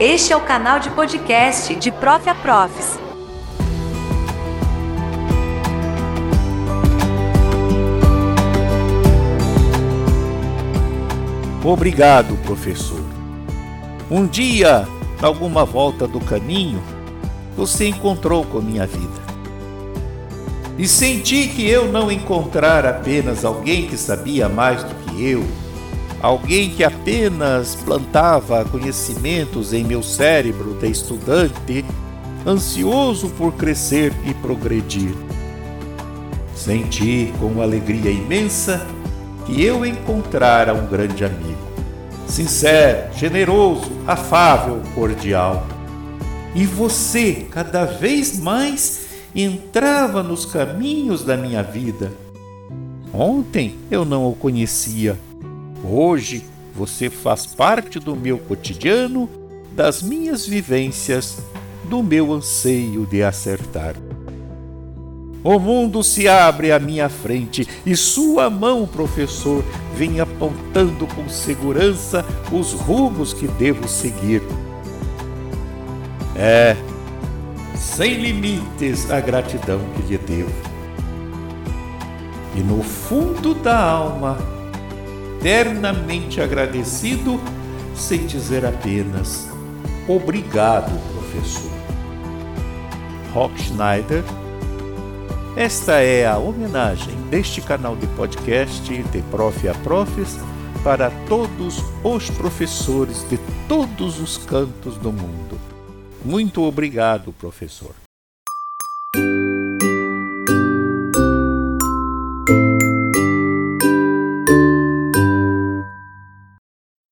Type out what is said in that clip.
Este é o canal de podcast de Prof a Profs. Obrigado, professor. Um dia, alguma volta do caminho, você encontrou com minha vida. E senti que eu não encontrar apenas alguém que sabia mais do que eu, alguém que apenas plantava conhecimentos em meu cérebro de estudante, ansioso por crescer e progredir. Senti com alegria imensa que eu encontrara um grande amigo, sincero, generoso, afável, cordial. E você, cada vez mais, entrava nos caminhos da minha vida. Ontem eu não o conhecia Hoje você faz parte do meu cotidiano, das minhas vivências, do meu anseio de acertar. O mundo se abre à minha frente e sua mão, professor, vem apontando com segurança os rumos que devo seguir. É, sem limites a gratidão que lhe devo. E no fundo da alma, eternamente agradecido, sem dizer apenas obrigado, professor. Rock Schneider. Esta é a homenagem deste canal de podcast de Prof a Profs para todos os professores de todos os cantos do mundo. Muito obrigado, professor.